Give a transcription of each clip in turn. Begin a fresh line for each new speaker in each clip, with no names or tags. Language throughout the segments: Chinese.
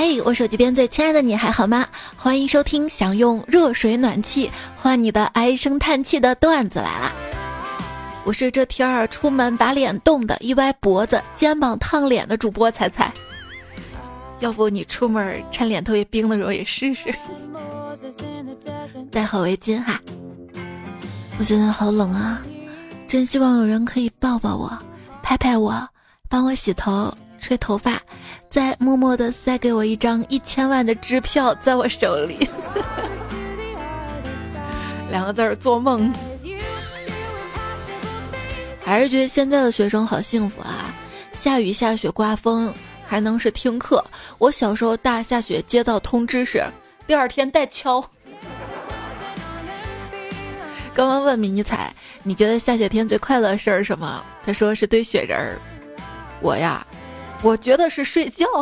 嘿，我手机边最亲爱的你还好吗？欢迎收听想用热水暖气换你的唉声叹气的段子来啦！我是这天儿出门把脸冻的，一歪脖子肩膀烫脸的主播彩彩。要不你出门趁脸特别冰的时候也试试，戴好围巾哈。我现在好冷啊，真希望有人可以抱抱我，拍拍我，帮我洗头。吹头发，再默默的塞给我一张一千万的支票，在我手里。两个字儿做梦。还是觉得现在的学生好幸福啊！下雨、下雪、刮风还能是听课。我小时候大下雪接到通知是第二天带锹。刚刚问迷你彩，你觉得下雪天最快乐的事儿是什么？他说是堆雪人儿。我呀。我觉得是睡觉。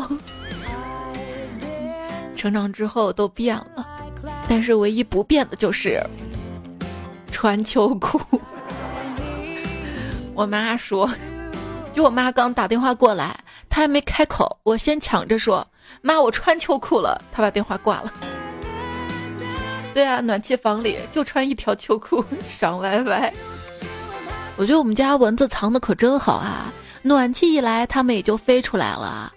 成长之后都变了，但是唯一不变的就是穿秋裤。我妈说，就我妈刚打电话过来，她还没开口，我先抢着说：“妈，我穿秋裤了。”她把电话挂了。对啊，暖气房里就穿一条秋裤，爽歪歪。我觉得我们家蚊子藏的可真好啊。暖气一来，它们也就飞出来了。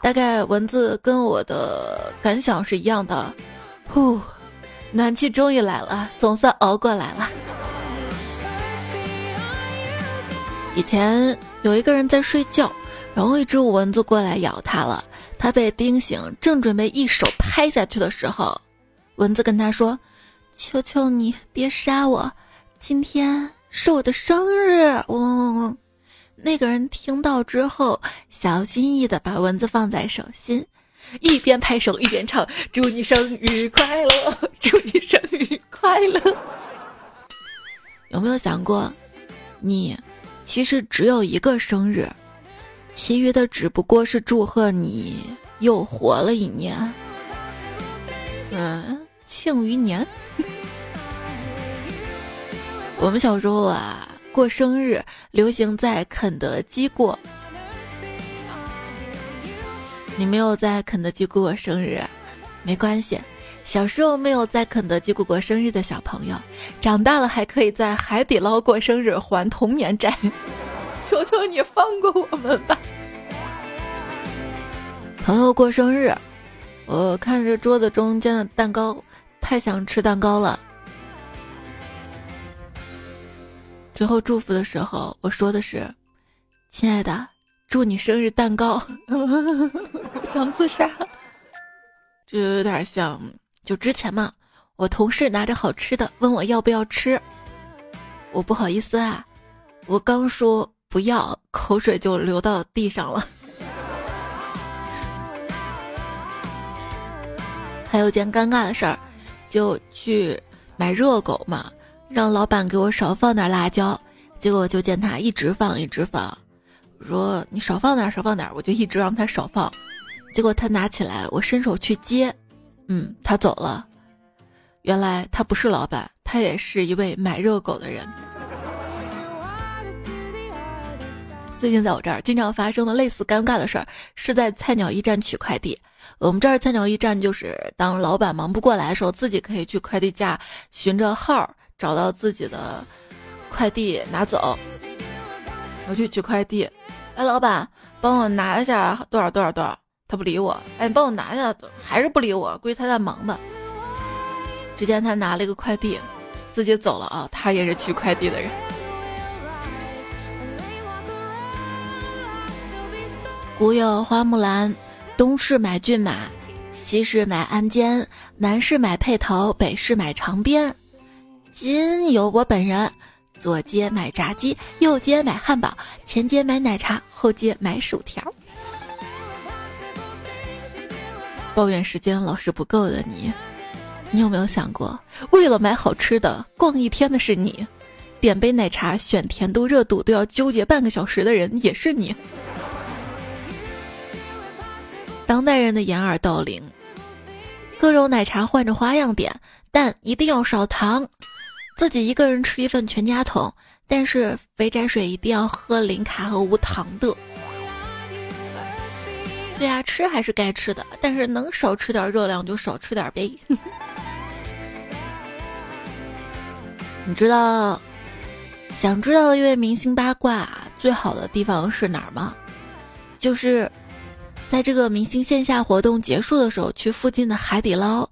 大概蚊子跟我的感想是一样的。呼，暖气终于来了，总算熬过来了。以前有一个人在睡觉，然后一只蚊子过来咬他了。他被叮醒，正准备一手拍下去的时候，蚊子跟他说：“求求你别杀我，今天是我的生日。”嗡嗡嗡。那个人听到之后，小心翼翼的把蚊子放在手心，一边拍手一边唱：“祝你生日快乐，祝你生日快乐。”有没有想过，你其实只有一个生日，其余的只不过是祝贺你又活了一年。嗯，庆余年。我们小时候啊。过生日流行在肯德基过，你没有在肯德基过过生日，没关系。小时候没有在肯德基过过生日的小朋友，长大了还可以在海底捞过生日还童年债。求求你放过我们吧！朋友过生日，我看着桌子中间的蛋糕，太想吃蛋糕了。最后祝福的时候，我说的是：“亲爱的，祝你生日蛋糕。”想自杀，就有点像就之前嘛，我同事拿着好吃的问我要不要吃，我不好意思啊，我刚说不要，口水就流到地上了。还有件尴尬的事儿，就去买热狗嘛。让老板给我少放点辣椒，结果就见他一直放一直放，我说你少放点少放点，我就一直让他少放，结果他拿起来，我伸手去接，嗯，他走了，原来他不是老板，他也是一位买热狗的人。最近在我这儿经常发生的类似尴尬的事儿，是在菜鸟驿站取快递。我们这儿菜鸟驿站就是当老板忙不过来的时候，自己可以去快递架寻着号。找到自己的快递拿走，我去取快递。哎，老板，帮我拿一下多少多少多少？他不理我。哎，你帮我拿一下，还是不理我。估计他在忙吧。只见他拿了一个快递，自己走了啊。他也是取快递的人。古有花木兰，东市买骏马，西市买鞍鞯，南市买辔头，北市买长鞭。今有我本人，左街买炸鸡，右街买汉堡，前街买奶茶，后街买薯条。抱怨时间老是不够的你，你有没有想过，为了买好吃的逛一天的是你，点杯奶茶选甜度热度都要纠结半个小时的人也是你。当代人的掩耳盗铃，各种奶茶换着花样点，但一定要少糖。自己一个人吃一份全家桶，但是肥宅水一定要喝零卡和无糖的。对呀，吃还是该吃的，但是能少吃点热量就少吃点呗。你知道，想知道一位明星八卦最好的地方是哪儿吗？就是，在这个明星线下活动结束的时候，去附近的海底捞，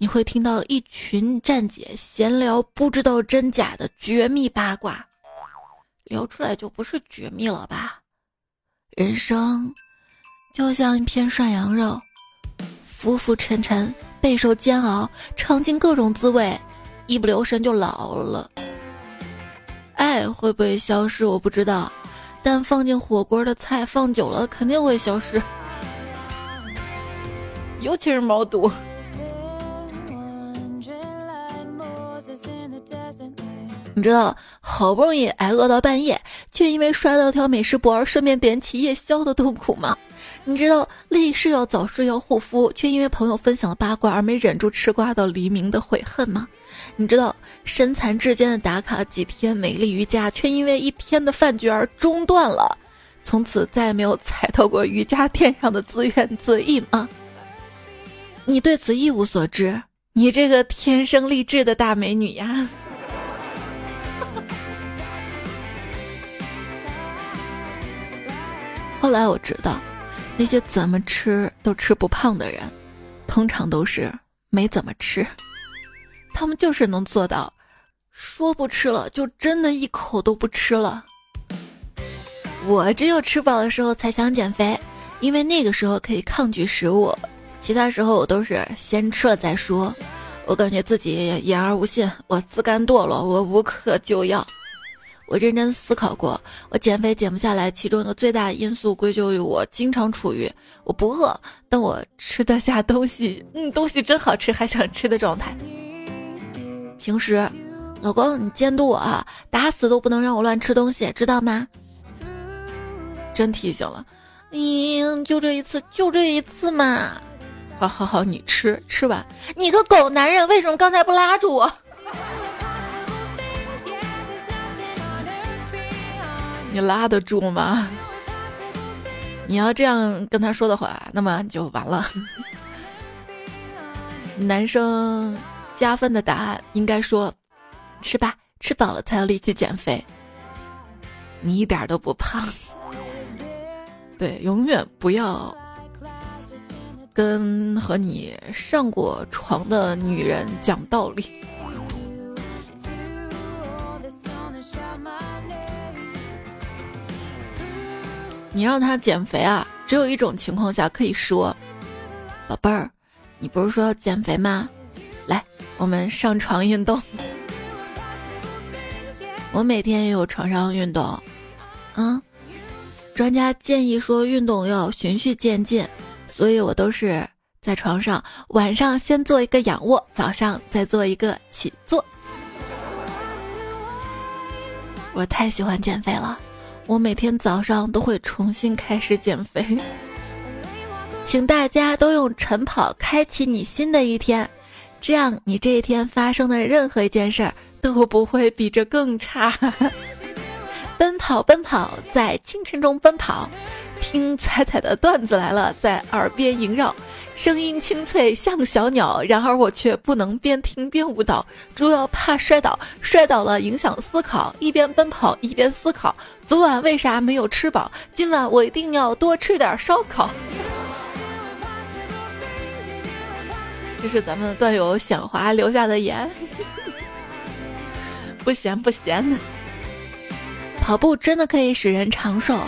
你会听到一群站姐闲聊不知道真假的绝密八卦，聊出来就不是绝密了吧？人生。就像一片涮羊肉，浮浮沉沉，备受煎熬，尝尽各种滋味，一不留神就老了。爱会不会消失？我不知道，但放进火锅的菜放久了肯定会消失，尤其是毛肚。你知道，好不容易挨饿到半夜，却因为刷到条美食博而顺便点起夜宵的痛苦吗？你知道立誓要早睡要护肤，却因为朋友分享了八卦而没忍住吃瓜到黎明的悔恨吗？你知道身残志坚的打卡几天美丽瑜伽，却因为一天的饭局而中断了，从此再也没有踩到过瑜伽垫上的自怨自艾吗？你对此一无所知，你这个天生丽质的大美女呀！后来我知道。那些怎么吃都吃不胖的人，通常都是没怎么吃。他们就是能做到，说不吃了就真的一口都不吃了。我只有吃饱的时候才想减肥，因为那个时候可以抗拒食物，其他时候我都是先吃了再说。我感觉自己言而无信，我自甘堕落，我无可救药。我认真思考过，我减肥减不下来，其中一个最大的因素归咎于我经常处于我不饿，但我吃得下东西，嗯，东西真好吃，还想吃的状态。平时，老公你监督我啊，打死都不能让我乱吃东西，知道吗？真提醒了，嗯，就这一次，就这一次嘛。好好好，你吃，吃完。你个狗男人，为什么刚才不拉住我？你拉得住吗？你要这样跟他说的话，那么你就完了。男生加分的答案应该说：吃吧，吃饱了才有力气减肥。你一点都不胖。对，永远不要跟和你上过床的女人讲道理。你让他减肥啊？只有一种情况下可以说：“宝贝儿，你不是说要减肥吗？来，我们上床运动。我每天也有床上运动，嗯，专家建议说运动要循序渐进，所以我都是在床上晚上先做一个仰卧，早上再做一个起坐。我太喜欢减肥了。”我每天早上都会重新开始减肥，请大家都用晨跑开启你新的一天，这样你这一天发生的任何一件事儿都不会比这更差。奔跑，奔跑，在清晨中奔跑。听彩彩的段子来了，在耳边萦绕，声音清脆像小鸟。然而我却不能边听边舞蹈，主要怕摔倒，摔倒了影响思考。一边奔跑一边思考，昨晚为啥没有吃饱？今晚我一定要多吃点烧烤。这是咱们段友小华留下的言，不咸不咸的。跑步真的可以使人长寿。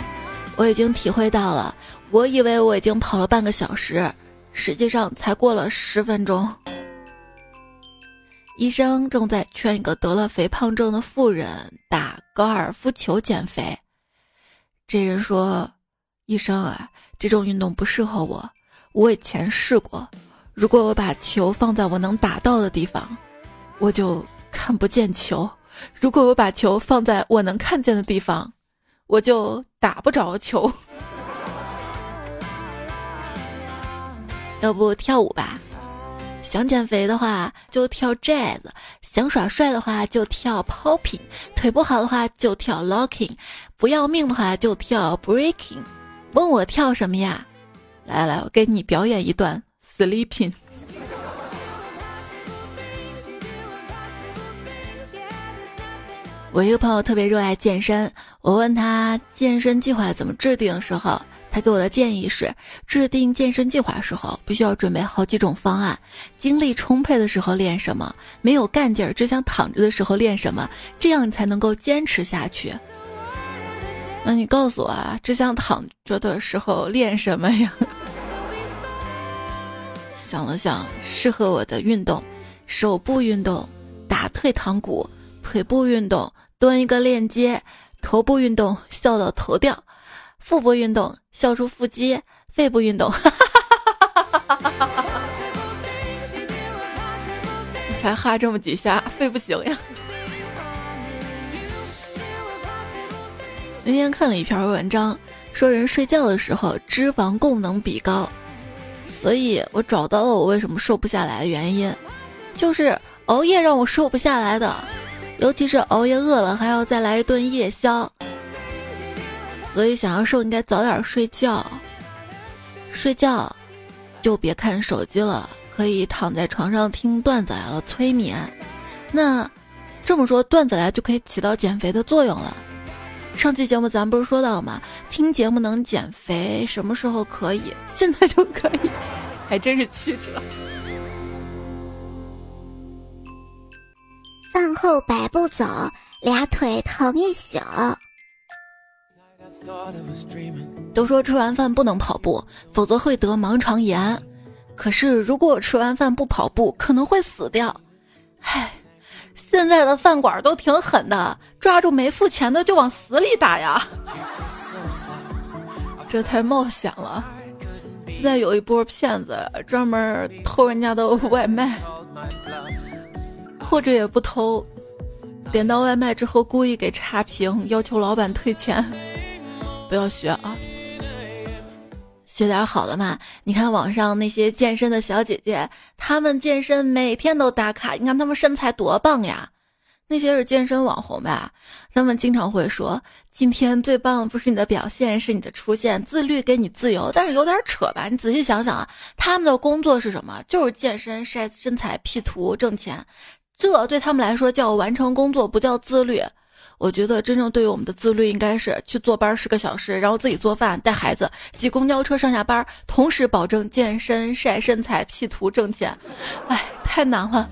我已经体会到了，我以为我已经跑了半个小时，实际上才过了十分钟。医生正在劝一个得了肥胖症的妇人打高尔夫球减肥。这人说：“医生啊，这种运动不适合我。我以前试过，如果我把球放在我能打到的地方，我就看不见球；如果我把球放在我能看见的地方，我就。”打不着球，要不跳舞吧？想减肥的话就跳 jazz，想耍帅的话就跳 popping，腿不好的话就跳 locking，不要命的话就跳 breaking。问我跳什么呀？来来，我给你表演一段 sleeping。我一个朋友特别热爱健身，我问他健身计划怎么制定的时候，他给我的建议是：制定健身计划时候必须要准备好几种方案。精力充沛的时候练什么，没有干劲儿只想躺着的时候练什么，这样你才能够坚持下去。那你告诉我啊，只想躺着的时候练什么呀？想了想，适合我的运动：手部运动，打退堂鼓。腿部运动蹲一个链接，头部运动笑到头掉，腹部运动笑出腹肌，肺部运动，你 才哈这么几下，肺不行呀。那天看了一篇文章，说人睡觉的时候脂肪供能比高，所以我找到了我为什么瘦不下来的原因，就是熬夜让我瘦不下来的。尤其是熬夜饿了，还要再来一顿夜宵。所以想要瘦，应该早点睡觉。睡觉就别看手机了，可以躺在床上听段子来了催眠。那这么说，段子来就可以起到减肥的作用了。上期节目咱不是说到吗？听节目能减肥，什么时候可以？现在就可以，还真是曲折。
饭后百步走，俩腿疼一宿。
都说吃完饭不能跑步，否则会得盲肠炎。可是如果吃完饭不跑步，可能会死掉。唉，现在的饭馆都挺狠的，抓住没付钱的就往死里打呀。这太冒险了。现在有一波骗子专门偷人家的外卖。或者也不偷，点到外卖之后故意给差评，要求老板退钱。不要学啊，学点好的嘛。你看网上那些健身的小姐姐，她们健身每天都打卡，你看她们身材多棒呀。那些是健身网红吧？他们经常会说：“今天最棒的不是你的表现，是你的出现。自律给你自由。”但是有点扯吧？你仔细想想啊，他们的工作是什么？就是健身、晒身材、P 图、挣钱。这对他们来说叫完成工作，不叫自律。我觉得真正对于我们的自律，应该是去坐班十个小时，然后自己做饭、带孩子、挤公交车上下班，同时保证健身、晒身材、P 图、挣钱。哎，太难了，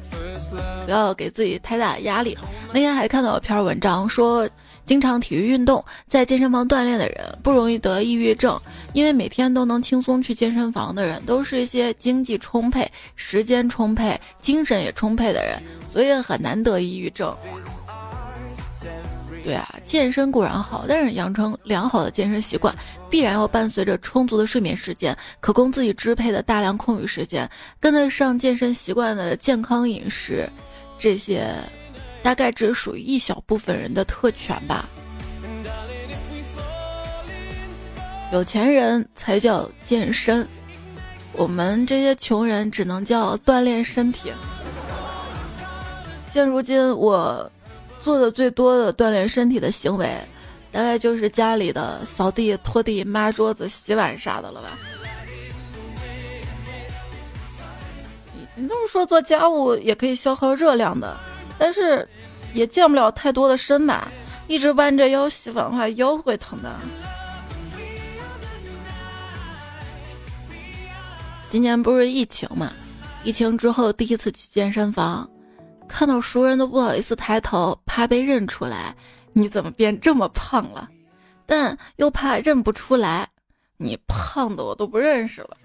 不要给自己太大的压力。那天还看到一篇文章说。经常体育运动，在健身房锻炼的人不容易得抑郁症，因为每天都能轻松去健身房的人，都是一些经济充沛、时间充沛、精神也充沛的人，所以很难得抑郁症。对啊，健身固然好，但是养成良好的健身习惯，必然要伴随着充足的睡眠时间，可供自己支配的大量空余时间，跟得上健身习惯的健康饮食，这些。大概只属于一小部分人的特权吧。有钱人才叫健身，我们这些穷人只能叫锻炼身体。现如今我做的最多的锻炼身体的行为，大概就是家里的扫地、拖地、抹桌子、洗碗啥的了吧。你这么说，做家务也可以消耗热量的。但是，也健不了太多的身吧，一直弯着腰洗碗的话，腰会疼的。今年不是疫情嘛？疫情之后第一次去健身房，看到熟人都不好意思抬头，怕被认出来。你怎么变这么胖了？但又怕认不出来，你胖的我都不认识了。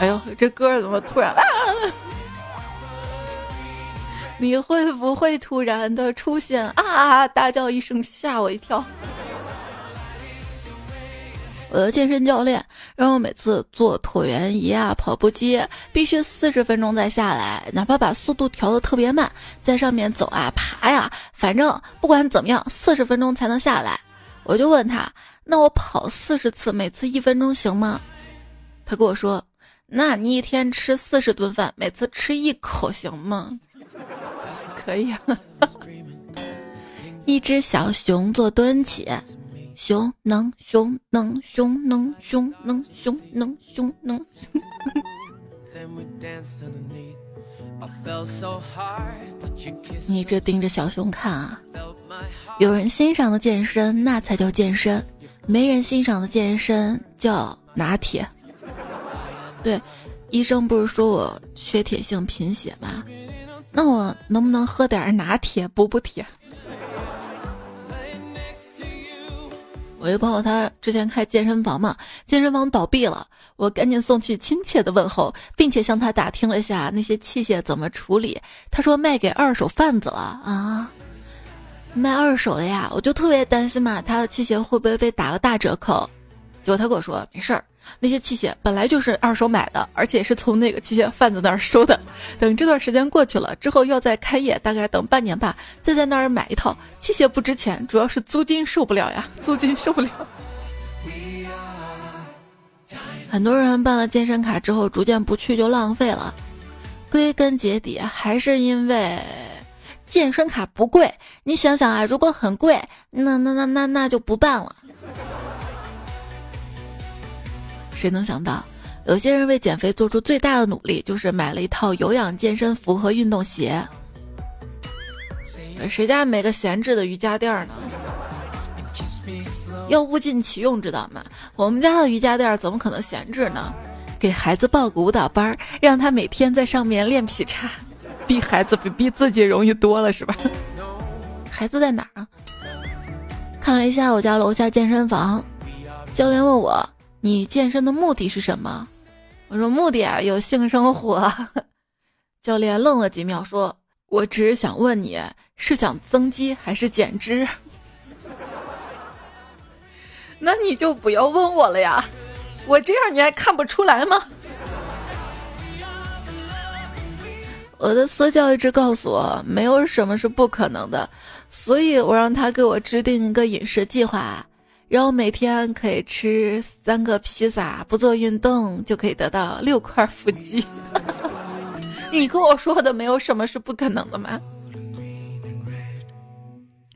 哎呦，这歌怎么突然？你会不会突然的出现啊？大叫一声，吓我一跳。我的健身教练让我每次做椭圆仪啊、跑步机，必须四十分钟再下来，哪怕把速度调的特别慢，在上面走啊、爬呀，反正不管怎么样，四十分钟才能下来。我就问他，那我跑四十次，每次一分钟行吗？他跟我说，那你一天吃四十顿饭，每次吃一口行吗？可以啊。一只小熊做蹲起，熊能熊能熊能熊能熊能熊能。你这盯着小熊看啊！有人欣赏的健身，那才叫健身；没人欣赏的健身叫拿铁。对，医生不是说我缺铁性贫血吗？那我能不能喝点拿铁补补铁？我一朋友他之前开健身房嘛，健身房倒闭了，我赶紧送去亲切的问候，并且向他打听了一下那些器械怎么处理。他说卖给二手贩子了啊，卖二手了呀，我就特别担心嘛，他的器械会不会被打了大折扣？结果他跟我说没事儿。那些器械本来就是二手买的，而且是从那个器械贩子那儿收的。等这段时间过去了之后，要再开业，大概等半年吧，再在那儿买一套器械不值钱，主要是租金受不了呀，租金受不了。很多人办了健身卡之后，逐渐不去就浪费了。归根结底还是因为健身卡不贵。你想想啊，如果很贵，那那那那那就不办了。谁能想到，有些人为减肥做出最大的努力，就是买了一套有氧健身服和运动鞋。谁家没个闲置的瑜伽垫呢？要物尽其用，知道吗？我们家的瑜伽垫怎么可能闲置呢？给孩子报个舞蹈班，让他每天在上面练劈叉，逼孩子比逼自己容易多了，是吧？孩子在哪儿啊？看了一下我家楼下健身房，教练问我。你健身的目的是什么？我说目的啊，有性生活。教练愣了几秒，说：“我只是想问你是想增肌还是减脂？” 那你就不要问我了呀，我这样你还看不出来吗？我的私教一直告诉我，没有什么是不可能的，所以我让他给我制定一个饮食计划。然后每天可以吃三个披萨，不做运动就可以得到六块腹肌。你跟我说的没有什么是不可能的吗？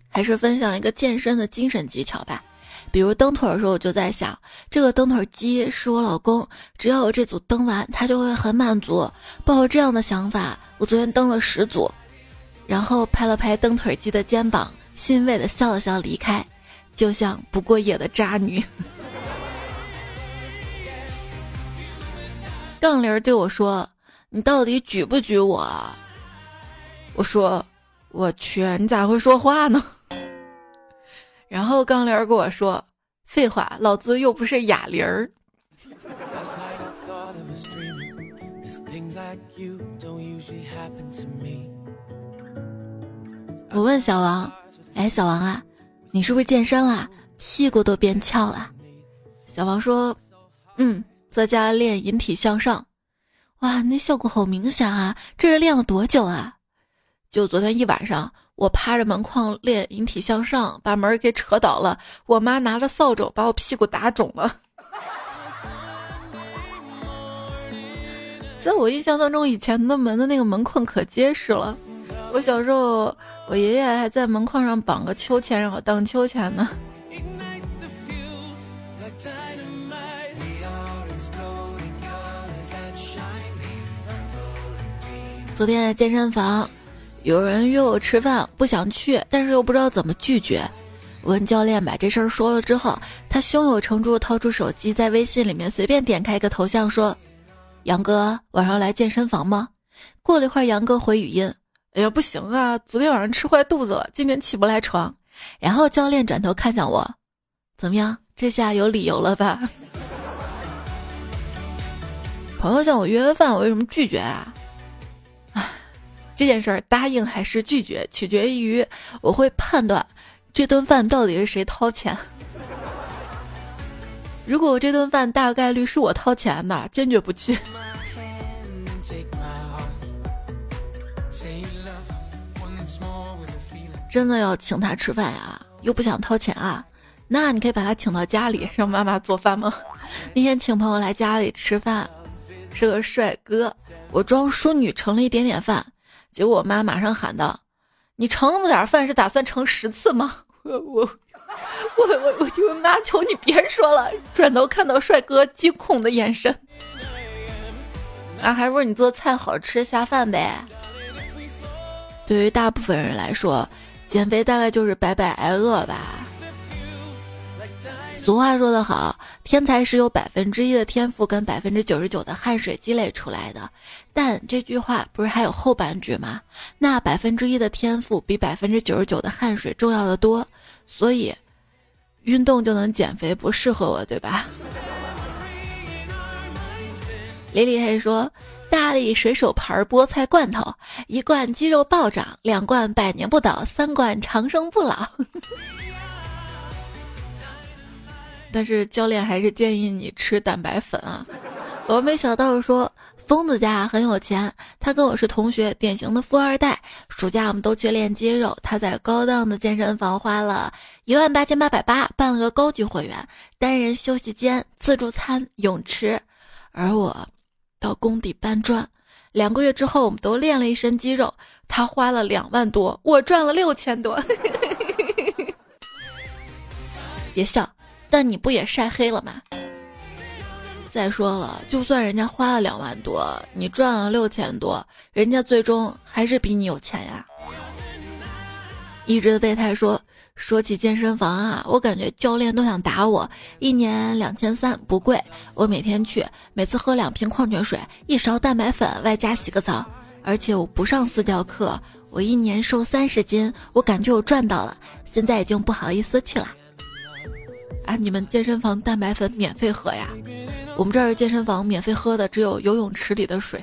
还是分享一个健身的精神技巧吧。比如蹬腿的时候，我就在想，这个蹬腿机是我老公，只要我这组蹬完，他就会很满足。抱着这样的想法，我昨天蹬了十组，然后拍了拍蹬腿机的肩膀，欣慰的笑了笑离开。就像不过夜的渣女，杠铃对我说：“你到底举不举我？”我说：“我去，你咋会说话呢？”然后杠铃跟我说：“废话，老子又不是哑铃儿。”我问小王：“哎，小王啊。”你是不是健身啦？屁股都变翘了。小王说：“嗯，在家练引体向上。哇，那效果好明显啊！这是练了多久啊？就昨天一晚上，我趴着门框练引体向上，把门给扯倒了。我妈拿着扫帚把我屁股打肿了。在我印象当中，以前的门的那个门框可结实了。我小时候。”我爷爷还在门框上绑个秋千，让我荡秋千呢。昨天在健身房，有人约我吃饭，不想去，但是又不知道怎么拒绝。我跟教练把这事儿说了之后，他胸有成竹掏出手机，在微信里面随便点开一个头像，说：“杨哥，晚上来健身房吗？”过了一会儿，杨哥回语音。哎呀，不行啊！昨天晚上吃坏肚子了，今天起不来床。然后教练转头看向我，怎么样？这下有理由了吧？朋友向我约饭，我为什么拒绝啊？唉，这件事儿答应还是拒绝，取决于我会判断这顿饭到底是谁掏钱。如果这顿饭大概率是我掏钱的，坚决不去。真的要请他吃饭呀？又不想掏钱啊？那你可以把他请到家里，让妈妈做饭吗？那天请朋友来家里吃饭，是个帅哥，我装淑女盛了一点点饭，结果我妈马上喊道：“你盛那么点饭是打算盛十次吗？” 我我我我我就妈，求你别说了。转头看到帅哥惊恐的眼神，啊，还不如你做菜好吃下饭呗？对于大部分人来说，减肥大概就是白白挨饿吧。俗话说得好，天才是有百分之一的天赋跟百分之九十九的汗水积累出来的。但这句话不是还有后半句吗？那百分之一的天赋比百分之九十九的汗水重要的多，所以运动就能减肥不适合我，对吧？李李黑说：“大力水手牌菠菜罐头，一罐肌肉暴涨，两罐百年不倒，三罐长生不老。”但是教练还是建议你吃蛋白粉啊。峨眉小道说，疯子家很有钱，他跟我是同学，典型的富二代。暑假我们都去练肌肉，他在高档的健身房花了一万八千八百八办了个高级会员，单人休息间、自助餐、泳池。而我到工地搬砖，两个月之后我们都练了一身肌肉，他花了两万多，我赚了六千多。别笑。但你不也晒黑了吗？再说了，就算人家花了两万多，你赚了六千多，人家最终还是比你有钱呀。一直的备胎说，说起健身房啊，我感觉教练都想打我。一年两千三不贵，我每天去，每次喝两瓶矿泉水，一勺蛋白粉，外加洗个澡，而且我不上私教课，我一年瘦三十斤，我感觉我赚到了，现在已经不好意思去了。啊！你们健身房蛋白粉免费喝呀？我们这儿健身房免费喝的只有游泳池里的水。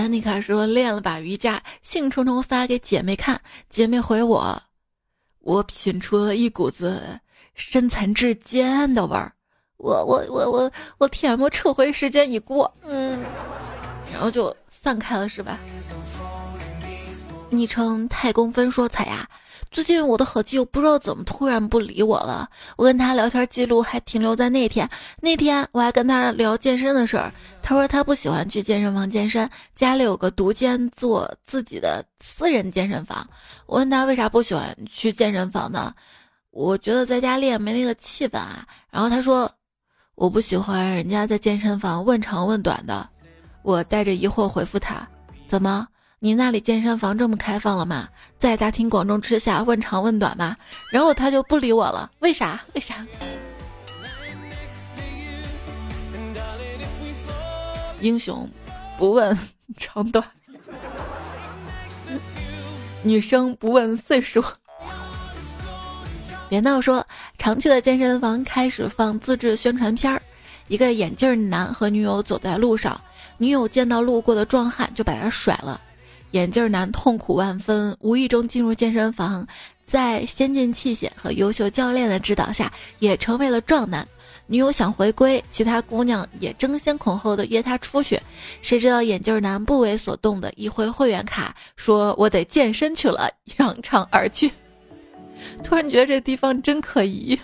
丹妮卡说练了把瑜伽，兴冲冲发给姐妹看，姐妹回我，我品出了一股子身残志坚的味儿。我我我我我天，我撤回时间已过，嗯，然后就散开了是吧？昵称太公分说彩呀。最近我的好基友不知道怎么突然不理我了，我跟他聊天记录还停留在那天。那天我还跟他聊健身的事儿，他说他不喜欢去健身房健身，家里有个独间做自己的私人健身房。我问他为啥不喜欢去健身房呢？我觉得在家练没那个气氛啊。然后他说我不喜欢人家在健身房问长问短的。我带着疑惑回复他，怎么？你那里健身房这么开放了吗？在大庭广众之下问长问短吗？然后他就不理我了，为啥？为啥？英雄不问长短，女生不问岁数。别闹说，常去的健身房开始放自制宣传片儿，一个眼镜男和女友走在路上，女友见到路过的壮汉就把他甩了。眼镜男痛苦万分，无意中进入健身房，在先进器械和优秀教练的指导下，也成为了壮男。女友想回归，其他姑娘也争先恐后的约他出去。谁知道眼镜男不为所动的一挥会员卡，说我得健身去了，扬长而去。突然觉得这地方真可疑。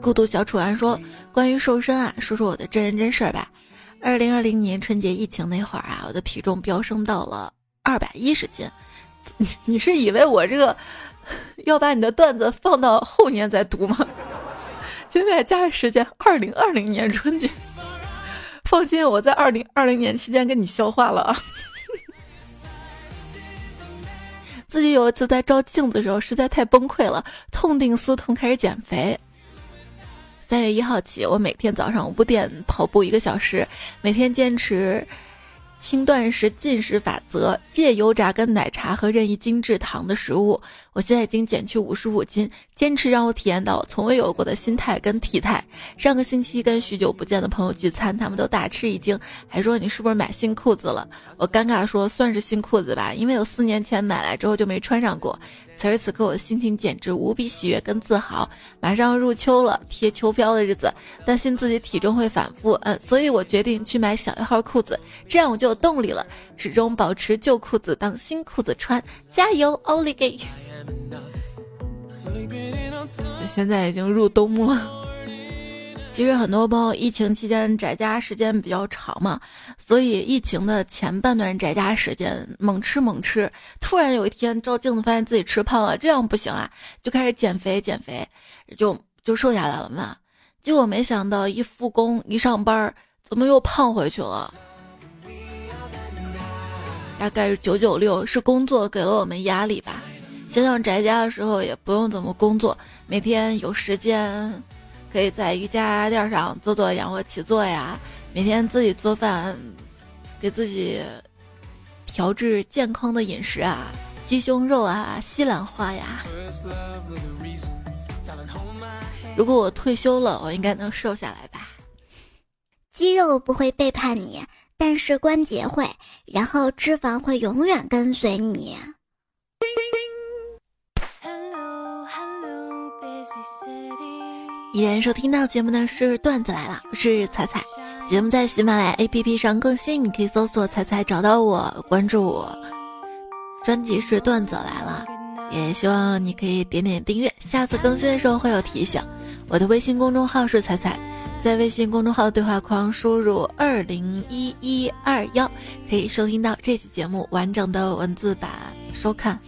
孤独小楚安说：“关于瘦身啊，说说我的真人真事儿吧。”二零二零年春节疫情那会儿啊，我的体重飙升到了二百一十斤。你 你是以为我这个 要把你的段子放到后年再读吗？现在加上时间，二零二零年春节。放心，我在二零二零年期间跟你消化了啊。自己有一次在照镜子的时候，实在太崩溃了，痛定思痛，开始减肥。三月一号起，我每天早上五点跑步一个小时，每天坚持。轻断食进食法则，戒油炸跟奶茶和任意精致糖的食物。我现在已经减去五十五斤，坚持让我体验到了从未有过的心态跟体态。上个星期跟许久不见的朋友聚餐，他们都大吃一惊，还说你是不是买新裤子了？我尴尬说算是新裤子吧，因为我四年前买来之后就没穿上过。此时此刻我的心情简直无比喜悦跟自豪。马上入秋了，贴秋膘的日子，担心自己体重会反复，嗯，所以我决定去买小一号裤子，这样我就。有动力了，始终保持旧裤子当新裤子穿，加油，奥利给！现在已经入冬了，其实很多朋友疫情期间宅家时间比较长嘛，所以疫情的前半段宅家时间猛吃猛吃，突然有一天照镜子发现自己吃胖了，这样不行啊，就开始减肥减肥，就就瘦下来了嘛。结果没想到一复工一上班，怎么又胖回去了？大概是九九六，是工作给了我们压力吧。想想宅家的时候也不用怎么工作，每天有时间。可以在瑜伽垫上做做仰卧起坐呀，每天自己做饭，给自己调制健康的饮食啊，鸡胸肉啊，西兰花呀。如果我退休了，我应该能瘦下来吧？
肌肉不会背叛你，但是关节会，然后脂肪会永远跟随你。
依然收听到节目的是段子来了，我是彩彩。节目在喜马拉雅 APP 上更新，你可以搜索“彩彩”找到我，关注我。专辑是段子来了，也希望你可以点点订阅，下次更新的时候会有提醒。我的微信公众号是彩彩，在微信公众号的对话框输入二零一一二幺，可以收听到这期节目完整的文字版收看。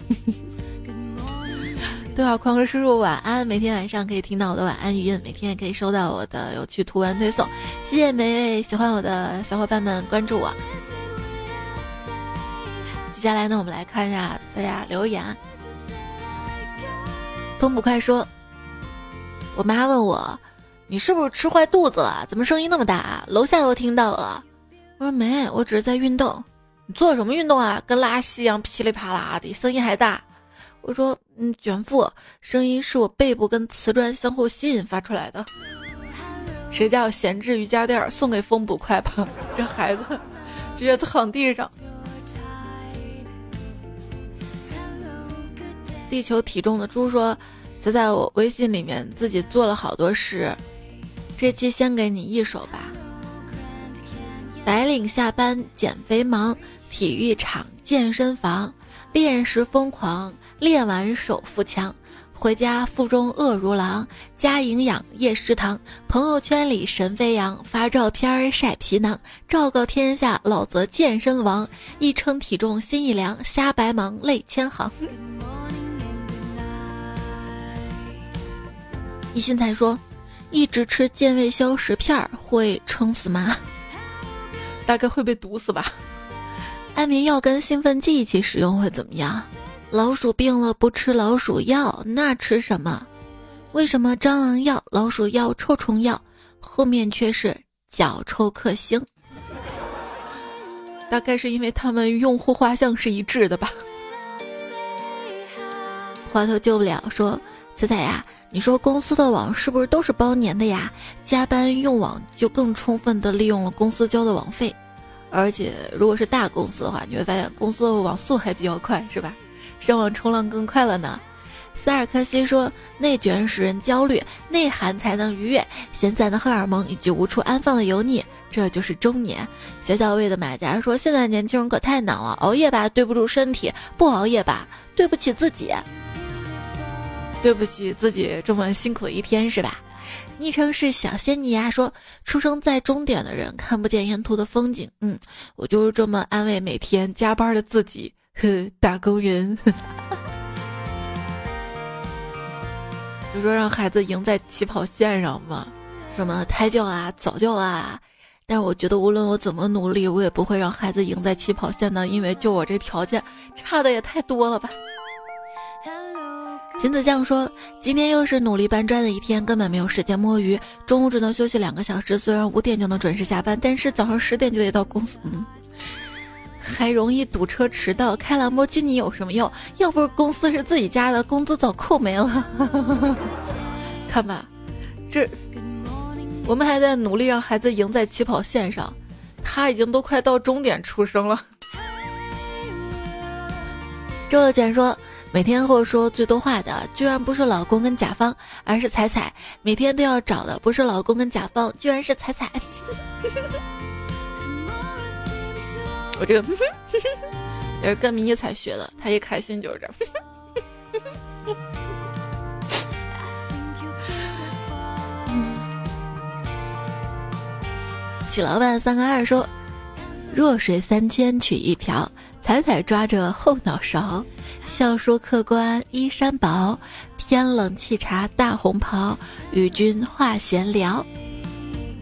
对话框输入晚安，每天晚上可以听到我的晚安语音，每天也可以收到我的有趣图文推送。谢谢每位喜欢我的小伙伴们关注我。接下来呢，我们来看一下大家留言。风不快说：“我妈问我，你是不是吃坏肚子了？怎么声音那么大？楼下都听到了。”我说：“没，我只是在运动。你做什么运动啊？跟拉稀一样噼里啪啦的，声音还大。”我说。嗯，卷腹声音是我背部跟瓷砖相互吸引发出来的。谁家有闲置瑜伽垫，送给风捕快吧。这孩子直接躺地上。地球体重的猪说：“才在我微信里面自己做了好多诗，这期先给你一首吧。”白领下班减肥忙，体育场健身房练时疯狂。练完手腹强，回家腹中饿如狼，加营养夜食堂，朋友圈里神飞扬，发照片晒皮囊，昭告天下老则健身王，一称体重心一凉，瞎白忙泪千行。一心才说，一直吃健胃消食片会撑死吗？大概会被毒死吧。安眠药跟兴奋剂一起使用会怎么样？老鼠病了不吃老鼠药，那吃什么？为什么蟑螂药、老鼠药、臭虫药后面却是脚臭克星？大概是因为他们用户画像是一致的吧。花头救不了，说彩彩呀，你说公司的网是不是都是包年的呀？加班用网就更充分的利用了公司交的网费，而且如果是大公司的话，你会发现公司的网速还比较快，是吧？上网冲浪更快了呢。塞尔克西说：“内卷使人焦虑，内涵才能愉悦。闲散的荷尔蒙以及无处安放的油腻，这就是中年。”小小魏的马甲说：“现在年轻人可太难了，熬夜吧对不住身体，不熬夜吧对不起自己，对不起自己这么辛苦一天是吧？”昵称是小仙女呀，说：“出生在终点的人看不见沿途的风景。”嗯，我就是这么安慰每天加班的自己。呵，打工人，就说让孩子赢在起跑线上嘛，什么胎教啊、早教啊，但是我觉得无论我怎么努力，我也不会让孩子赢在起跑线的，因为就我这条件，差的也太多了吧。秦子酱说：“今天又是努力搬砖的一天，根本没有时间摸鱼，中午只能休息两个小时。虽然五点就能准时下班，但是早上十点就得到公司。”嗯。还容易堵车迟到，开兰博基尼有什么用？要不是公司是自己家的，工资早扣没了。看吧，这我们还在努力让孩子赢在起跑线上，他已经都快到终点出生了。周乐卷说，每天和我说最多话的，居然不是老公跟甲方，而是彩彩。每天都要找的，不是老公跟甲方，居然是彩彩。我这个 也是跟迷彩学的，他一开心就是这样。喜老板三个二说：“弱水三千取一瓢，彩彩抓着后脑勺，笑说客官衣衫薄，天冷沏茶大红袍，与君话闲聊。”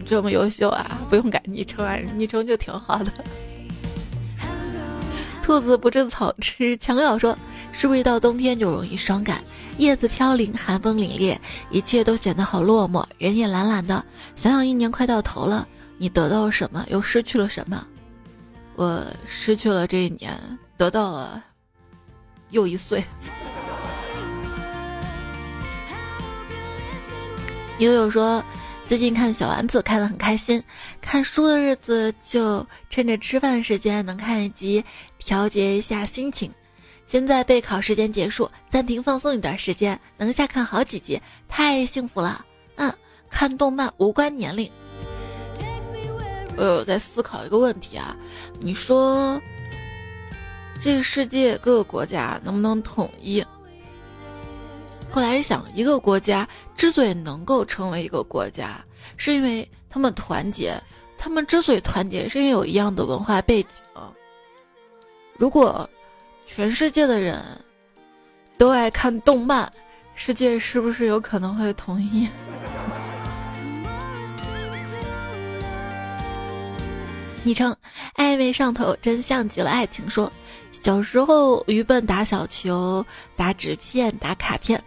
这么优秀啊，不用改昵称啊，昵称就挺好的。兔子不吃草吃，强咬说：“是不是一到冬天就容易伤感？叶子飘零，寒风凛冽，一切都显得好落寞，人也懒懒的。想想一年快到头了，你得到了什么，又失去了什么？我失去了这一年，得到了又一岁。”悠悠说。最近看小丸子看得很开心，看书的日子就趁着吃饭时间能看一集，调节一下心情。现在备考时间结束，暂停放松一段时间，能下看好几集，太幸福了。嗯，看动漫无关年龄。我有在思考一个问题啊，你说这个世界各个国家能不能统一？后来一想，一个国家之所以能够成为一个国家，是因为他们团结。他们之所以团结，是因为有一样的文化背景。如果全世界的人都爱看动漫，世界是不是有可能会统一？昵称暧昧上头，真像极了爱情。说小时候愚笨打小球，打纸片，打卡片。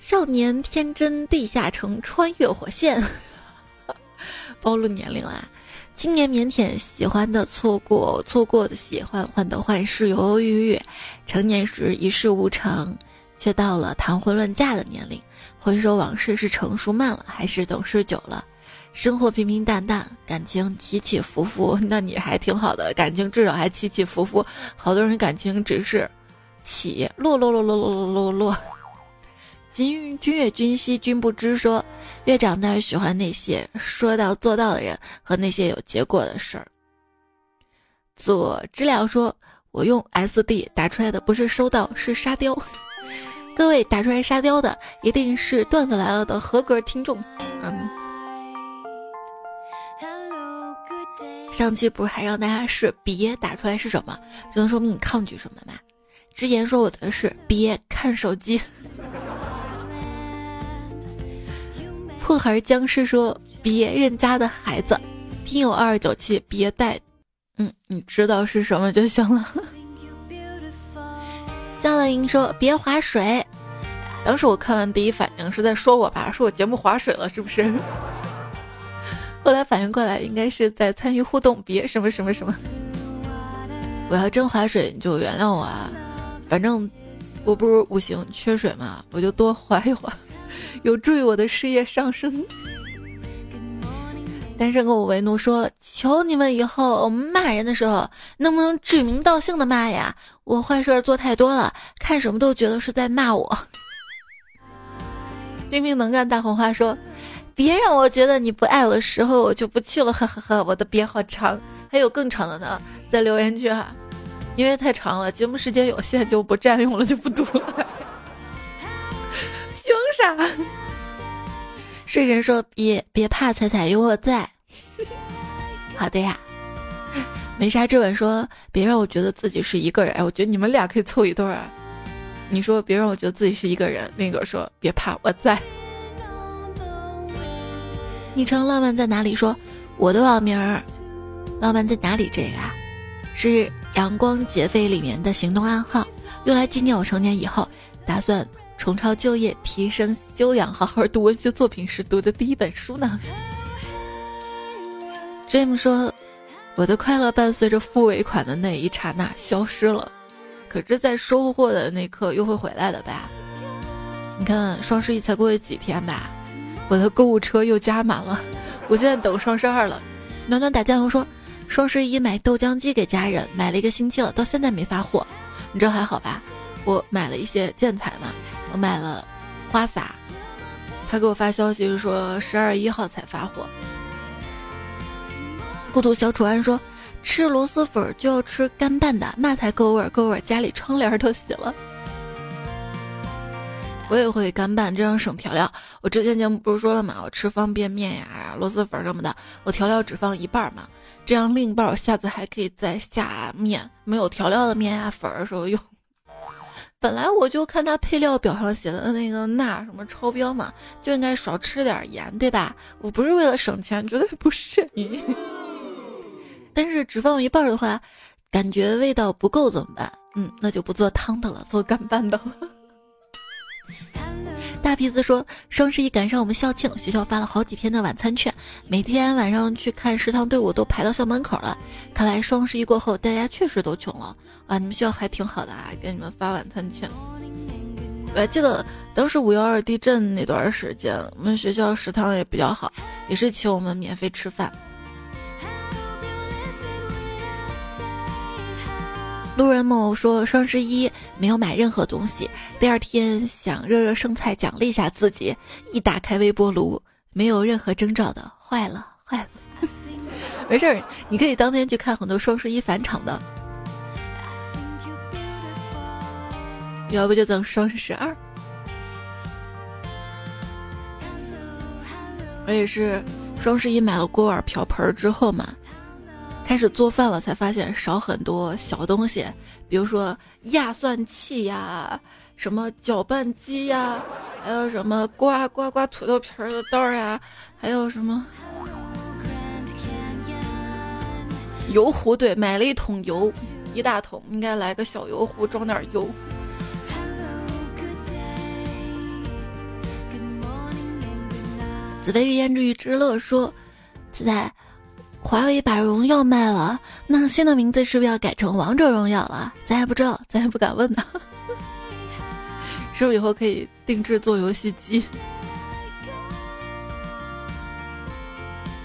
少年天真地下城，穿越火线，暴露年龄啦！青年腼腆，喜欢的错过，错过的喜欢，患得患失，犹犹豫豫。成年时一事无成，却到了谈婚论嫁的年龄。回首往事，是成熟慢了，还是懂事久了？生活平平淡淡，感情起起伏伏。那你还挺好的，感情至少还起起伏伏。好多人感情只是起落落落落落落落落。君君越君兮君不知，说越长大越喜欢那些说到做到的人和那些有结果的事儿。左知了说，我用 SD 打出来的不是收到，是沙雕。各位打出来沙雕的，一定是段子来了的合格听众。嗯。上期不是还让大家试别打出来是什么，就能说明你抗拒什么吗？之言说我的是别看手机。破孩僵尸说：“别人家的孩子，听友二二九七别带，嗯，你知道是什么就行了。”夏乐莹说：“别划水。”当时我看完第一反应是在说我吧，说我节目划水了是不是？后来反应过来，应该是在参与互动，别什么什么什么。我要真划水，你就原谅我啊，反正我不是五行缺水嘛，我就多划一划。有助于我的事业上升。单身狗为奴说：“求你们以后骂人的时候，能不能指名道姓的骂呀？我坏事做太多了，看什么都觉得是在骂我。”精明能干大红花说：“别让我觉得你不爱我的时候，我就不去了。”呵呵呵，我的别好长，还有更长的呢，在留言区哈，因为太长了，节目时间有限，就不占用了，就不读了。凶啥？睡神说：“别别怕，彩彩有我在。”好的呀。没啥质问说：“别让我觉得自己是一个人。”哎，我觉得你们俩可以凑一对儿啊。你说：“别让我觉得自己是一个人。”另一个说：“别怕，我在。”昵称浪漫在哪里？说我的网名儿浪漫在哪里？这个啊，是阳光劫匪里面的行动暗号，用来纪念我成年以后打算。重操旧业，提升修养，好好读文学作品时读的第一本书呢。jam 说：“我的快乐伴随着付尾款的那一刹那消失了，可是，在收获的那刻又会回来的吧？你看，双十一才过去几天吧，我的购物车又加满了。我现在等双十二了。”暖暖打酱油说：“双十一买豆浆机给家人，买了一个星期了，到现在没发货。你这还好吧？我买了一些建材嘛。”我买了花洒，他给我发消息说十二月一号才发货。孤独小楚安说吃螺蛳粉就要吃干拌的，那才够味儿够味儿，家里窗帘都洗了。我也会干拌，这样省调料。我之前节目不是说了吗？我吃方便面呀，啊、螺蛳粉什么的，我调料只放一半嘛，这样另一半我下次还可以再下面没有调料的面啊粉的时候用。本来我就看他配料表上写的那个钠什么超标嘛，就应该少吃点盐，对吧？我不是为了省钱，绝对不是。但是只放一半的话，感觉味道不够怎么办？嗯，那就不做汤的了，做干拌的了。大鼻子说：“双十一赶上我们校庆，学校发了好几天的晚餐券，每天晚上去看食堂队伍都排到校门口了。看来双十一过后，大家确实都穷了。啊，你们学校还挺好的啊，给你们发晚餐券。我还记得当时五幺二地震那段时间，我们学校食堂也比较好，也是请我们免费吃饭。”路人某说双十一没有买任何东西，第二天想热热剩菜奖励一下自己，一打开微波炉，没有任何征兆的坏了坏了。没事儿，你可以当天去看很多双十一返场的，要不就等双十二。我也是双十一买了锅碗瓢盆之后嘛。开始做饭了，才发现少很多小东西，比如说压蒜器呀，什么搅拌机呀，还有什么刮刮刮土豆皮儿的刀呀，还有什么油壶。对，买了一桶油，一大桶，应该来个小油壶装点油。紫薇玉胭脂玉之乐说：“自在。”华为把荣耀卖了，那新的名字是不是要改成王者荣耀了？咱也不知道，咱也不敢问呢。是不是以后可以定制做游戏机？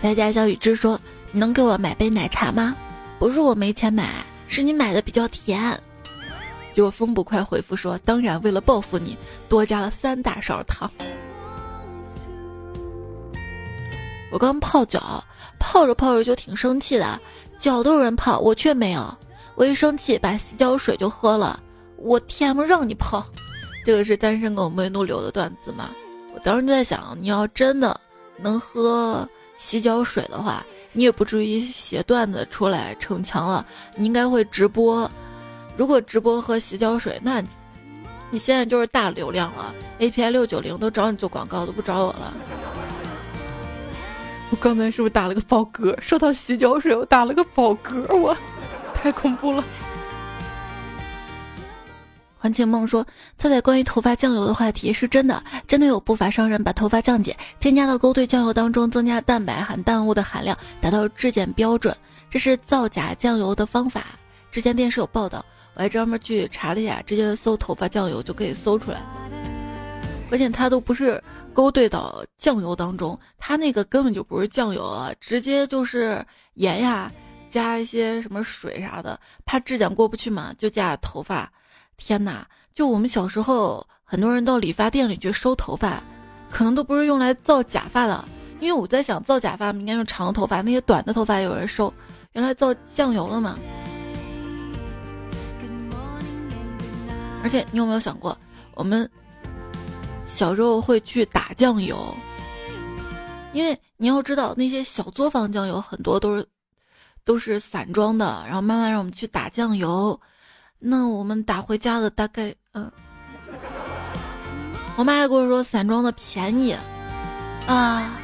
在家小雨之说：“你能给我买杯奶茶吗？”不是我没钱买，是你买的比较甜。结果风不快回复说：“当然，为了报复你，多加了三大勺糖。”我刚泡脚。泡着泡着就挺生气的，脚都有人泡，我却没有。我一生气，把洗脚水就喝了。我天，不让你泡，这个是单身狗没怒流的段子吗？我当时就在想，你要真的能喝洗脚水的话，你也不至于写段子出来逞强了。你应该会直播，如果直播喝洗脚水，那你现在就是大流量了。API 六九零都找你做广告，都不找我了。我刚才是不是打了个饱嗝？说到洗脚水，我打了个饱嗝，我太恐怖了。环境梦说：“他在关于头发酱油的话题是真的，真的有不法商人把头发降解添加到勾兑酱油当中，增加蛋白含氮物的含量，达到质检标准，这是造假酱油的方法。之前电视有报道，我还专门去查了一下，直接搜头发酱油就可以搜出来。关键它都不是。”勾兑到酱油当中，它那个根本就不是酱油啊，直接就是盐呀，加一些什么水啥的，怕质检过不去嘛，就加头发。天哪！就我们小时候，很多人到理发店里去收头发，可能都不是用来造假发的，因为我在想，造假发应该用长头发，那些短的头发有人收，原来造酱油了嘛。而且你有没有想过，我们？小时候会去打酱油，因为你要知道那些小作坊酱油很多都是都是散装的，然后妈妈让我们去打酱油，那我们打回家的大概嗯，我妈还跟我说散装的便宜。啊，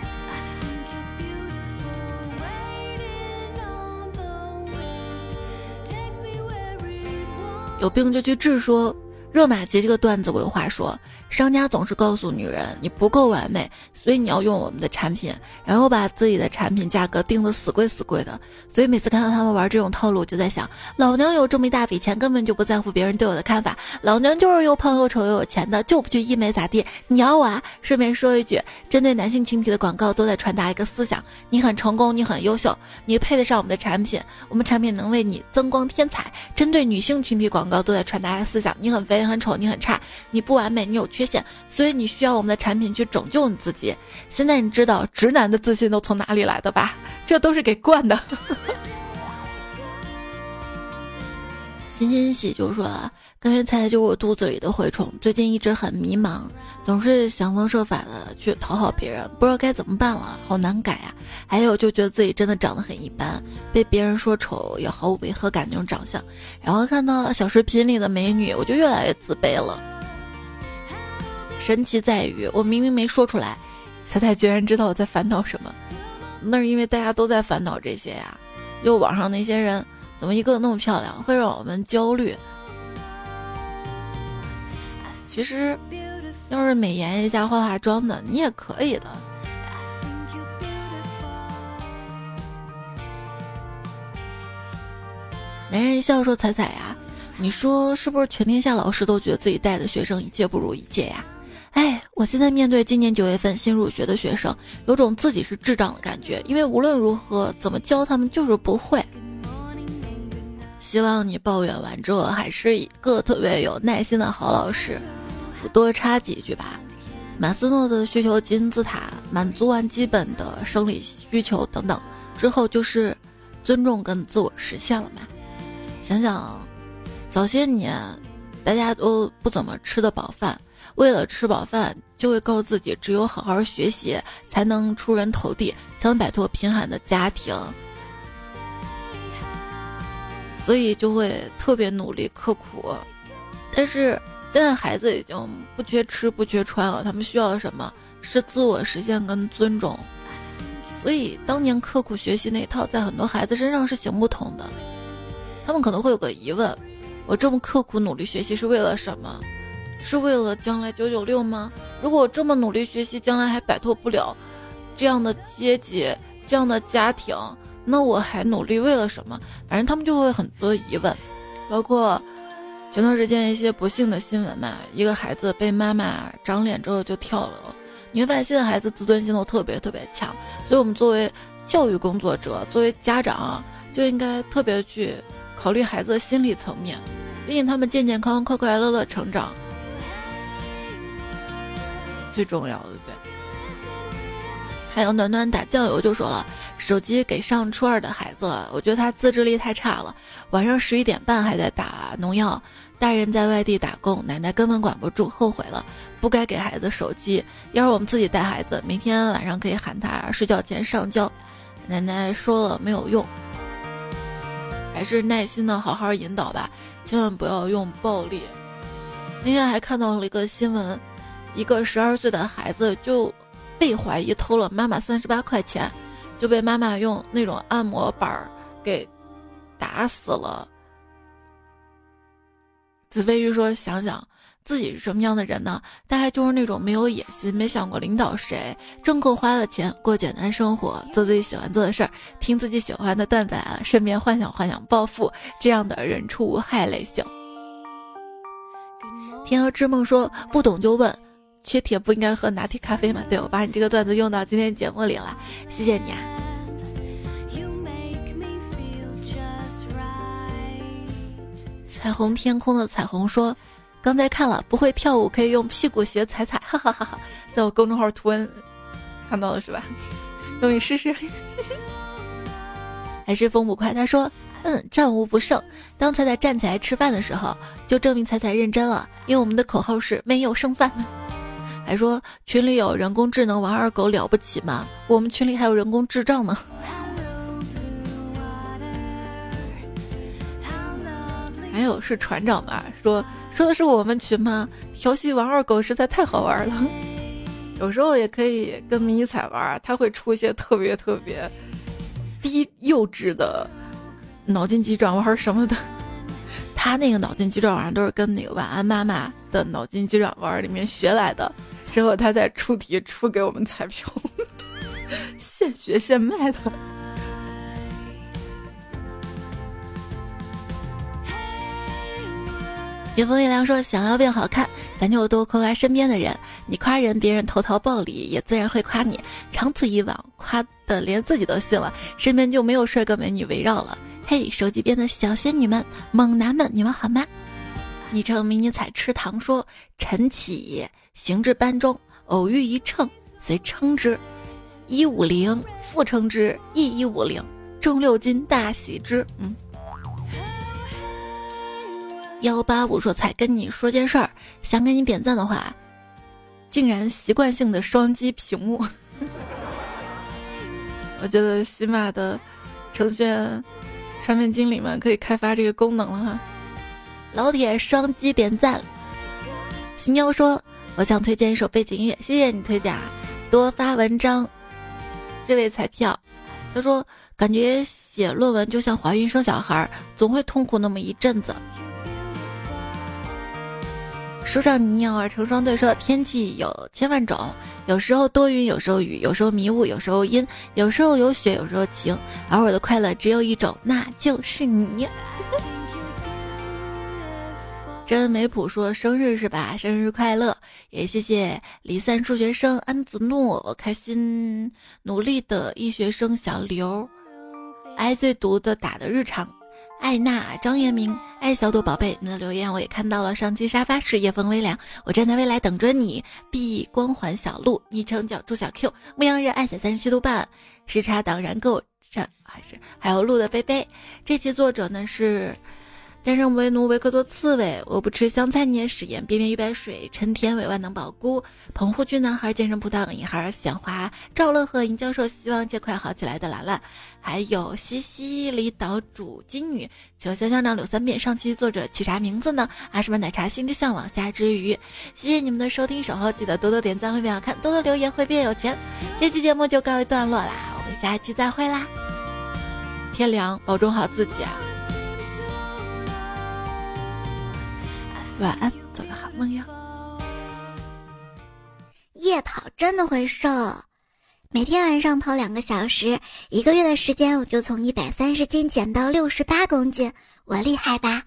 有病就去治说。热玛吉这个段子我有话说，商家总是告诉女人你不够完美，所以你要用我们的产品，然后把自己的产品价格定的死贵死贵的。所以每次看到他们玩这种套路，就在想，老娘有这么一大笔钱，根本就不在乎别人对我的看法。老娘就是又胖又丑又有钱的，就不去医美咋地？你要我啊？顺便说一句，针对男性群体的广告都在传达一个思想：你很成功，你很优秀，你配得上我们的产品，我们产品能为你增光添彩。针对女性群体广告都在传达一个思想：你很肥。很丑，你很差，你不完美，你有缺陷，所以你需要我们的产品去拯救你自己。现在你知道直男的自信都从哪里来的吧？这都是给惯的。欣欣喜就说：“刚才猜就我肚子里的蛔虫，最近一直很迷茫，总是想方设法的去讨好别人，不知道该怎么办了，好难改啊！还有就觉得自己真的长得很一般，被别人说丑也毫无违和感那种长相，然后看到小视频里的美女，我就越来越自卑了。神奇在于，我明明没说出来，彩彩居然知道我在烦恼什么，那是因为大家都在烦恼这些呀，又网上那些人。”怎么一个那么漂亮，会让我们焦虑？其实，要是美颜一下、化化妆的，你也可以的。男人一笑说：“彩彩呀，你说是不是全天下老师都觉得自己带的学生一届不如一届呀？哎，我现在面对今年九月份新入学的学生，有种自己是智障的感觉，因为无论如何怎么教他们就是不会。”希望你抱怨完之后还是一个特别有耐心的好老师。我多插几句吧。马斯诺的需求金字塔满足完基本的生理需求等等之后，就是尊重跟自我实现了嘛。想想早些年大家都不怎么吃得饱饭，为了吃饱饭就会告诉自己只有好好学习才能出人头地，才能摆脱贫寒的家庭。所以就会特别努力刻苦，但是现在孩子已经不缺吃不缺穿了，他们需要什么是自我实现跟尊重。所以当年刻苦学习那套，在很多孩子身上是行不通的。他们可能会有个疑问：我这么刻苦努力学习是为了什么？是为了将来九九六吗？如果我这么努力学习，将来还摆脱不了这样的阶级、这样的家庭？那我还努力为了什么？反正他们就会很多疑问，包括前段时间一些不幸的新闻嘛，一个孩子被妈妈长脸之后就跳楼。你会发现现在孩子自尊心都特别特别强，所以我们作为教育工作者，作为家长就应该特别去考虑孩子的心理层面，毕竟他们健健康康、快快乐乐成长最重要，的对？还有暖暖打酱油就说了，手机给上初二的孩子，我觉得他自制力太差了，晚上十一点半还在打农药，大人在外地打工，奶奶根本管不住，后悔了，不该给孩子手机。要是我们自己带孩子，明天晚上可以喊他睡觉前上交，奶奶说了没有用，还是耐心的好好引导吧，千万不要用暴力。那天还看到了一个新闻，一个十二岁的孩子就。被怀疑偷了妈妈三十八块钱，就被妈妈用那种按摩板儿给打死了。子飞鱼说：“想想自己是什么样的人呢？大概就是那种没有野心，没想过领导谁，挣够花的钱，过简单生活，做自己喜欢做的事儿，听自己喜欢的段子，顺便幻想幻想暴富，这样的人畜无害类型。”天鹅之梦说：“不懂就问。”缺铁不应该喝拿铁咖啡吗？对，我把你这个段子用到今天节目里了，谢谢你啊！彩虹天空的彩虹说：“刚才看了，不会跳舞可以用屁股鞋踩踩，哈哈哈哈！在我公众号图文看到了是吧？让你试试。还是风不快，他说：嗯，战无不胜。当彩彩站起来吃饭的时候，就证明彩彩认真了，因为我们的口号是没有剩饭。”还说群里有人工智能王二狗了不起吗？我们群里还有人工智障呢。还有是船长吧？说说的是我们群吗？调戏王二狗实在太好玩了。有时候也可以跟迷彩玩，他会出一些特别特别低幼稚的脑筋急转弯什么的。他那个脑筋急转弯都是跟那个晚安妈妈的脑筋急转弯里面学来的。之后他再出题出给我们彩票，现学现卖的。夜风月亮说：“想要变好看，咱就多夸夸身边的人。你夸人，别人投桃报李，也自然会夸你。长此以往，夸的连自己都信了，身边就没有帅哥美女围绕了。嘿，手机边的小仙女们、猛男们，你们好吗？”昵称迷你彩吃糖说：“晨起。”行至班中，偶遇一秤，遂称之，一五零；复称之，一一五零，重六斤，大喜之。嗯，幺八五说才跟你说件事儿，想给你点赞的话，竟然习惯性的双击屏幕。我觉得喜马的程序员、产品经理们可以开发这个功能了哈。老铁双击点赞。新喵说：“我想推荐一首背景音乐，谢谢你推荐啊。”多发文章。这位彩票，他说：“感觉写论文就像怀孕生小孩，总会痛苦那么一阵子。”书上你鸟儿成双对说：“天气有千万种，有时候多云，有时候雨，有时候迷雾，有时候阴，有时候有雪，有时候晴。而我的快乐只有一种，那就是你。”真梅普说生日是吧？生日快乐！也谢谢离散数学生安子诺，开心努力的医学生小刘，挨最毒的打的日常，艾娜张彦明，爱小朵宝贝，你的留言我也看到了。上期沙发是夜风微凉，我站在未来等着你。碧光环小鹿，昵称叫朱小 Q，牧羊人爱写三十七度半，时差党燃够站还是还有鹿的贝贝。这期作者呢是。单身为奴，维克多刺猬，我不吃香菜，你也食言。边边玉白水，陈天伟，万能宝菇，棚户区男孩，健身葡萄，女孩显花，赵乐和尹教授，希望尽快好起来的兰兰，还有西西里岛主金女，求香香长柳三变。上期作者起啥名字呢？阿什曼奶茶，心之向往，夏之鱼。谢谢你们的收听守候，记得多多点赞会变好看，多多留言会变有钱。这期节目就告一段落啦，我们下期再会啦。天凉，保重好自己啊。晚安，做个好梦哟。
夜跑真的会瘦，每天晚上跑两个小时，一个月的时间我就从一百三十斤减到六十八公斤，我厉害吧？